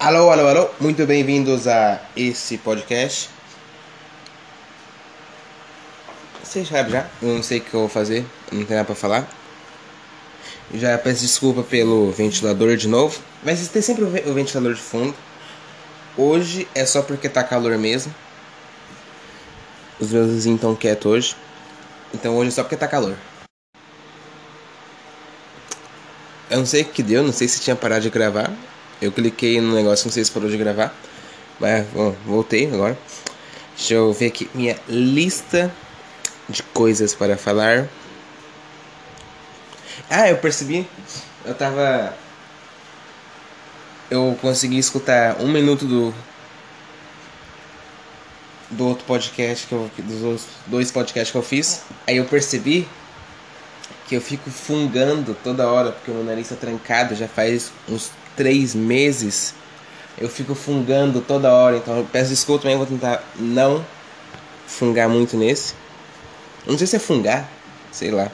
Alô, alô, alô, muito bem-vindos a esse podcast. Você sabe já, eu não sei o que eu vou fazer, não tem nada pra falar. Já peço desculpa pelo ventilador de novo, mas tem sempre o ventilador de fundo. Hoje é só porque tá calor mesmo. Os meus vizinhos estão quietos hoje. Então hoje é só porque tá calor. Eu não sei o que deu, não sei se tinha parado de gravar. Eu cliquei no negócio, não sei se parou de gravar. Mas bom, voltei agora. Deixa eu ver aqui minha lista de coisas para falar. Ah, eu percebi. Eu tava. Eu consegui escutar um minuto do. Do outro podcast que eu. Dos dois podcasts que eu fiz. Aí eu percebi que eu fico fungando toda hora, porque o meu nariz tá trancado já faz uns três meses. Eu fico fungando toda hora, então peço desculpa também, vou tentar não fungar muito nesse. Não sei se é fungar, sei lá.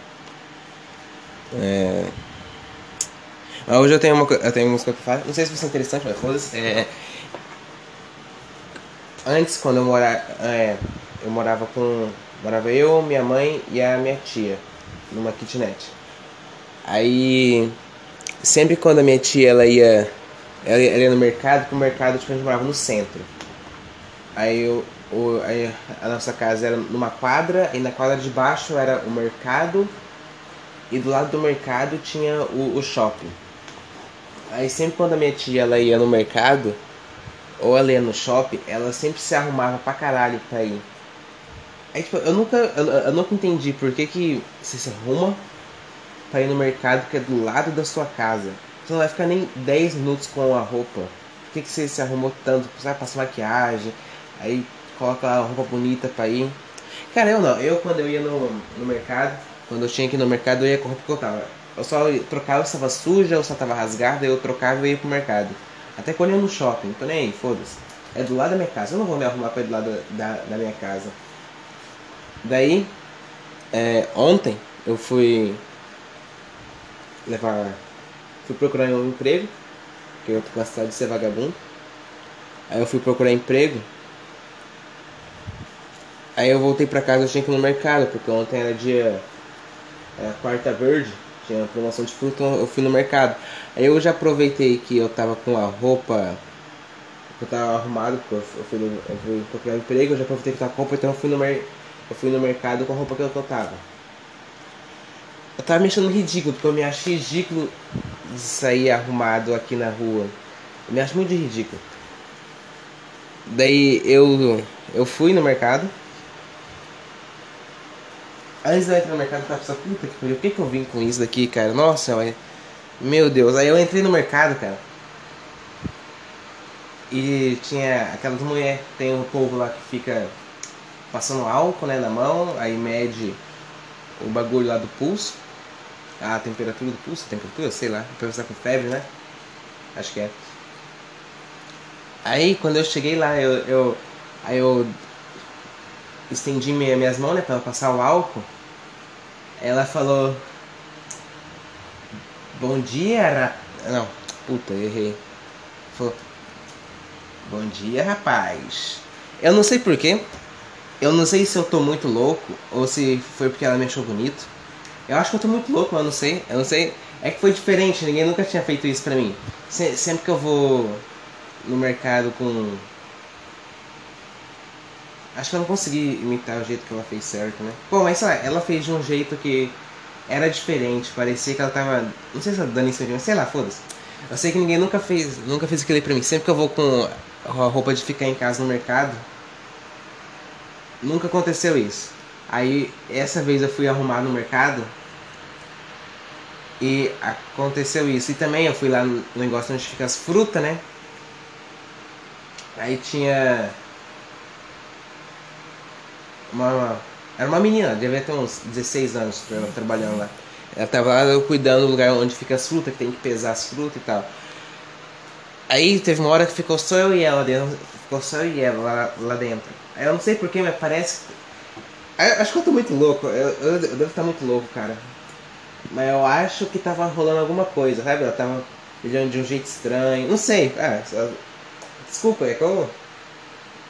É... Mas hoje eu tenho uma, eu tenho uma música que faz, não sei se vai ser interessante, mas foda-se. É... Antes, quando eu morava, é, eu morava com, morava eu, minha mãe e a minha tia numa kitnet. Aí, sempre quando a minha tia ela ia, ela ia no mercado, porque o mercado tipo, a gente morava no centro. Aí, eu, aí a nossa casa era numa quadra, e na quadra de baixo era o mercado, e do lado do mercado tinha o, o shopping. Aí sempre quando a minha tia ela ia no mercado, ou ela ia no shopping, ela sempre se arrumava pra caralho pra ir. Aí, tipo, eu nunca, eu, eu, nunca entendi por que, que você se arruma pra ir no mercado que é do lado da sua casa. Você não vai ficar nem 10 minutos com a roupa. Por que, que você se arrumou tanto? Você vai passar maquiagem, aí coloca a roupa bonita pra ir. Cara, eu não. Eu, quando eu ia no, no mercado, quando eu tinha ir no mercado, eu ia com a roupa que eu tava. Eu só trocava se estava suja ou se estava rasgada, eu trocava e ia pro mercado. Até quando eu ia no shopping, tô nem aí, foda-se. É do lado da minha casa. Eu não vou me arrumar pra ir do lado da, da minha casa. Daí, é, ontem eu fui levar. Fui procurar um emprego, porque eu tô com a cidade de ser vagabundo. Aí eu fui procurar emprego. Aí eu voltei pra casa, eu tinha que ir no mercado, porque ontem era dia. Era quarta verde, tinha promoção de fruta, então eu fui no mercado. Aí eu já aproveitei que eu tava com a roupa. Eu tava arrumado, porque eu fui, eu fui procurar emprego, eu já aproveitei que tava com a roupa, então eu fui no mercado eu fui no mercado com a roupa que eu tava. Eu tava me achando ridículo, porque eu me acho ridículo de sair arrumado aqui na rua. Eu me acho muito ridículo. Daí eu eu fui no mercado. Antes de eu entrar no mercado, eu tava pensando, puta que pariu, por que, que eu vim com isso daqui, cara? Nossa, mas... Meu Deus, aí eu entrei no mercado, cara. E tinha aquelas mulheres, tem um povo lá que fica passando álcool né, na mão, aí mede o bagulho lá do pulso, a temperatura do pulso, a temperatura, sei lá, pra você tá com febre, né? Acho que é. Aí quando eu cheguei lá, eu, eu aí eu estendi minha, minhas mãos, né, pra passar o álcool. Ela falou: Bom dia, ra... não, puta, errei. Falou: Bom dia, rapaz. Eu não sei porquê, eu não sei se eu tô muito louco ou se foi porque ela me achou bonito. Eu acho que eu tô muito louco, eu não sei. Eu não sei. É que foi diferente, ninguém nunca tinha feito isso pra mim. Se, sempre que eu vou no mercado com. Acho que eu não consegui imitar o jeito que ela fez certo, né? Bom, mas sei lá, ela fez de um jeito que era diferente, parecia que ela tava. Não sei se ela dando isso de sei lá, foda-se. Eu sei que ninguém nunca fez, nunca fez aquilo aí pra mim. Sempre que eu vou com a roupa de ficar em casa no mercado, Nunca aconteceu isso. Aí essa vez eu fui arrumar no mercado e aconteceu isso. E também eu fui lá no negócio onde fica as frutas, né? Aí tinha uma, era uma menina, devia ter uns 16 anos trabalhando lá. Ela tava lá cuidando do lugar onde fica as frutas, que tem que pesar as frutas e tal. Aí teve uma hora que ficou só eu e ela dentro. Ficou só eu e ela lá, lá dentro. Eu não sei porquê, mas parece. acho que eu tô muito louco. Eu, eu, eu devo estar muito louco, cara. Mas eu acho que tava rolando alguma coisa, sabe? Ela tava olhando de um jeito estranho. Não sei. É, Desculpa, é como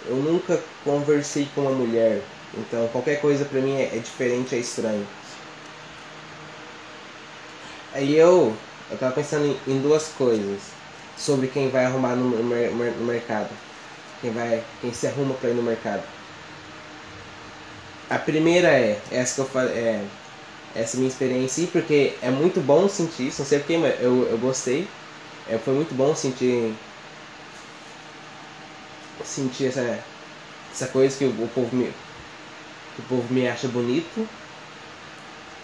eu nunca conversei com uma mulher, então qualquer coisa pra mim é, é diferente, é estranho. Aí eu, eu tava pensando em, em duas coisas sobre quem vai arrumar no, no, no mercado, quem vai, quem se arruma para ir no mercado. A primeira é essa que eu falei, é, essa minha experiência, porque é muito bom sentir isso, não sei porque, mas eu, eu gostei. É, foi muito bom sentir sentir essa, essa coisa que o, o povo me que o povo me acha bonito.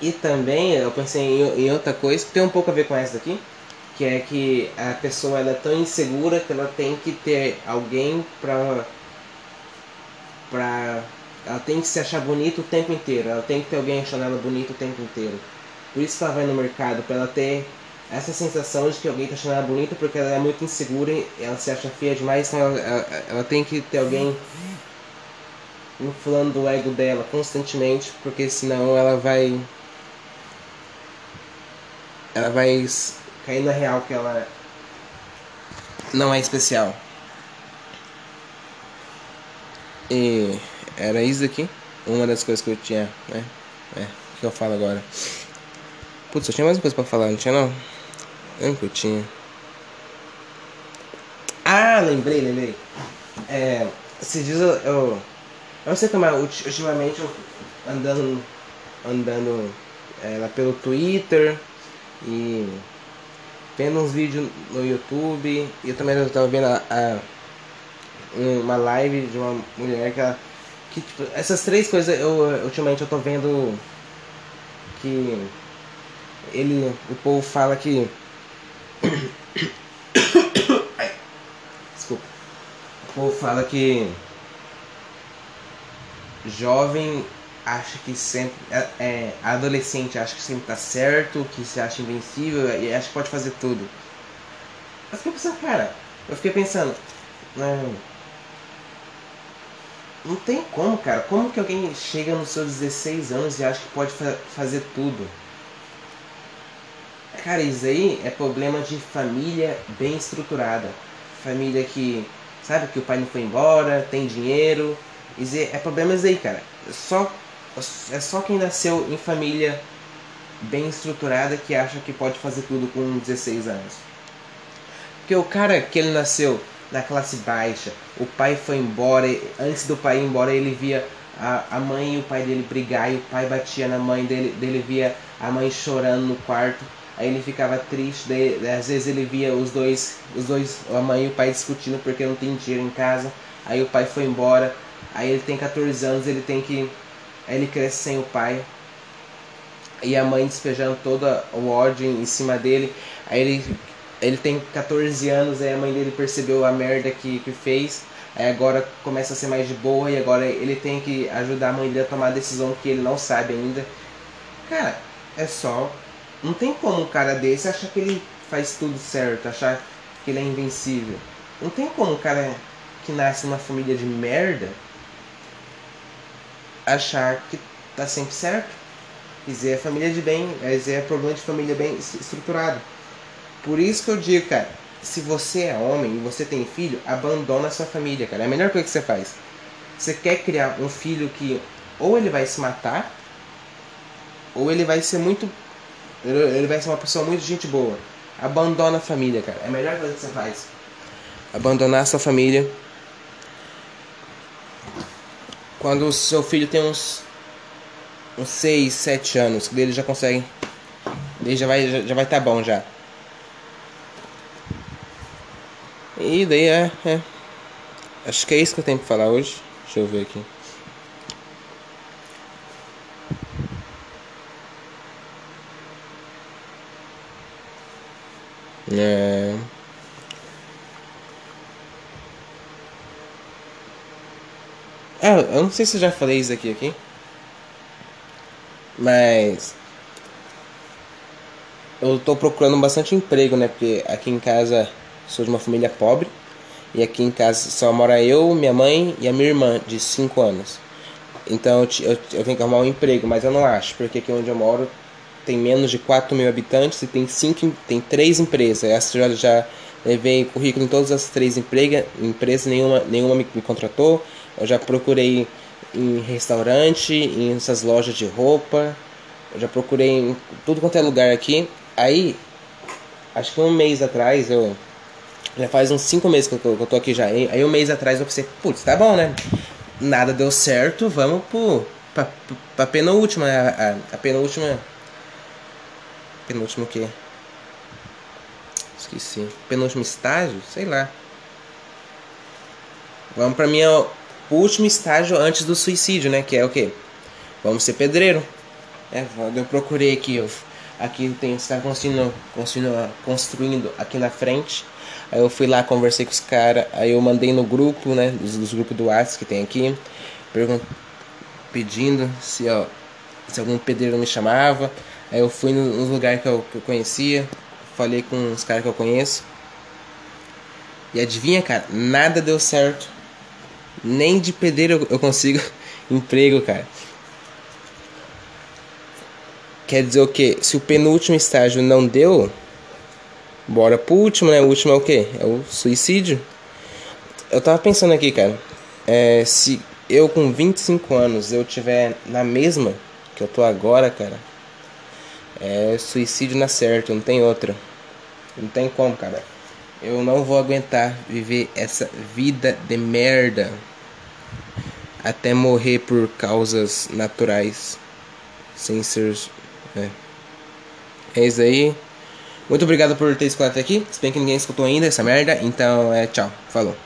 E também eu pensei em, em, outra coisa que tem um pouco a ver com essa daqui, que é que a pessoa ela é tão insegura que ela tem que ter alguém pra pra ela tem que se achar bonita o tempo inteiro, ela tem que ter alguém achando ela bonita o tempo inteiro. Por isso que ela vai no mercado, para ela ter essa sensação de que alguém está achando ela bonita porque ela é muito insegura e ela se acha feia demais, então ela, ela, ela tem que ter alguém inflando o ego dela constantemente, porque senão ela vai. Ela vai cair na real que ela não é especial. E era isso aqui. Uma das coisas que eu tinha, né? É, o que eu falo agora? Putz, eu tinha mais uma coisa pra falar, não tinha não? Lembra que eu tinha? Ah, lembrei, lembrei. É, dias eu, eu, eu não sei como é, ultimamente eu andando, andando é, lá pelo Twitter e vendo uns vídeos no YouTube. E eu também estava vendo a, a, uma live de uma mulher que ela que tipo, essas três coisas eu ultimamente eu tô vendo que ele o povo fala que desculpa. O povo fala que jovem acha que sempre é, é, adolescente acha que sempre tá certo que se acha invencível e acha que pode fazer tudo eu fiquei pensando cara eu fiquei pensando não não tem como, cara. Como que alguém chega nos seus 16 anos e acha que pode fa fazer tudo? Cara, isso aí é problema de família bem estruturada. Família que, sabe, que o pai não foi embora, tem dinheiro. Isso é, é problema isso aí, cara. Só, é só quem nasceu em família bem estruturada que acha que pode fazer tudo com 16 anos. Porque o cara que ele nasceu na classe baixa. O pai foi embora, antes do pai ir embora, ele via a, a mãe e o pai dele brigar e o pai batia na mãe dele, dele via a mãe chorando no quarto. Aí ele ficava triste, daí, às vezes ele via os dois, os dois, a mãe e o pai discutindo porque não tem dinheiro em casa. Aí o pai foi embora. Aí ele tem 14 anos, ele tem que ele cresce sem o pai. E a mãe despejando todo o ódio em cima dele. Aí ele ele tem 14 anos, aí a mãe dele percebeu a merda que, que fez. Aí agora começa a ser mais de boa e agora ele tem que ajudar a mãe dele a tomar a decisão que ele não sabe ainda. Cara, é só. Não tem como um cara desse achar que ele faz tudo certo, achar que ele é invencível. Não tem como um cara que nasce numa família de merda achar que tá sempre certo. Dizer, é família de bem, quer dizer, é problema de família bem estruturado. Por isso que eu digo, cara, se você é homem e você tem filho, abandona a sua família, cara. É a melhor coisa que você faz. Você quer criar um filho que ou ele vai se matar, ou ele vai ser muito. Ele vai ser uma pessoa muito gente boa. Abandona a família, cara. É a melhor coisa que você faz. Abandonar a sua família. Quando o seu filho tem uns. uns 6, 7 anos, que ele já consegue. Ele já vai já, já vai tá bom já. E daí é, é. Acho que é isso que eu tenho pra falar hoje. Deixa eu ver aqui. É. É, eu não sei se eu já falei isso aqui aqui. Mas eu tô procurando bastante emprego, né? Porque aqui em casa sou de uma família pobre e aqui em casa só mora eu, minha mãe e a minha irmã de 5 anos. Então eu, eu, eu, tenho que arrumar um emprego, mas eu não acho, porque aqui onde eu moro tem menos de 4 mil habitantes e tem, cinco, tem três empresas. Essa já, já, levei currículo em todas as três emprega, empresas, nenhuma, nenhuma me, me contratou. Eu já procurei em restaurante, em essas lojas de roupa. Eu já procurei em tudo quanto é lugar aqui. Aí, acho que um mês atrás, eu. Já faz uns cinco meses que eu tô, que eu tô aqui já. Aí, um mês atrás eu pensei, putz, tá bom, né? Nada deu certo, vamos pro. pra, pra penúltima. A, a, a penúltima. Penúltimo o quê? Esqueci. Penúltimo estágio? Sei lá. Vamos pra minha último estágio antes do suicídio, né? Que é o quê? Vamos ser pedreiro. É, eu procurei aqui, eu, aqui tem está construindo, construindo, construindo aqui na frente. Aí eu fui lá, conversei com os caras, aí eu mandei no grupo, né, dos, dos grupos do WhatsApp que tem aqui, pedindo se, ó, se algum pedreiro me chamava. Aí eu fui nos no lugares que eu, que eu conhecia, falei com os caras que eu conheço. E adivinha, cara, nada deu certo. Nem de pedreiro eu consigo emprego, cara. Quer dizer o que? Se o penúltimo estágio não deu, bora pro último, né? O último é o que? É o suicídio. Eu tava pensando aqui, cara. É, se eu com 25 anos eu tiver na mesma que eu tô agora, cara. É suicídio na certa, não tem outra. Não tem como, cara. Eu não vou aguentar viver essa vida de merda até morrer por causas naturais, sem ser é. é isso aí. Muito obrigado por ter escutado até aqui. Se bem que ninguém escutou ainda essa merda. Então, é tchau. Falou.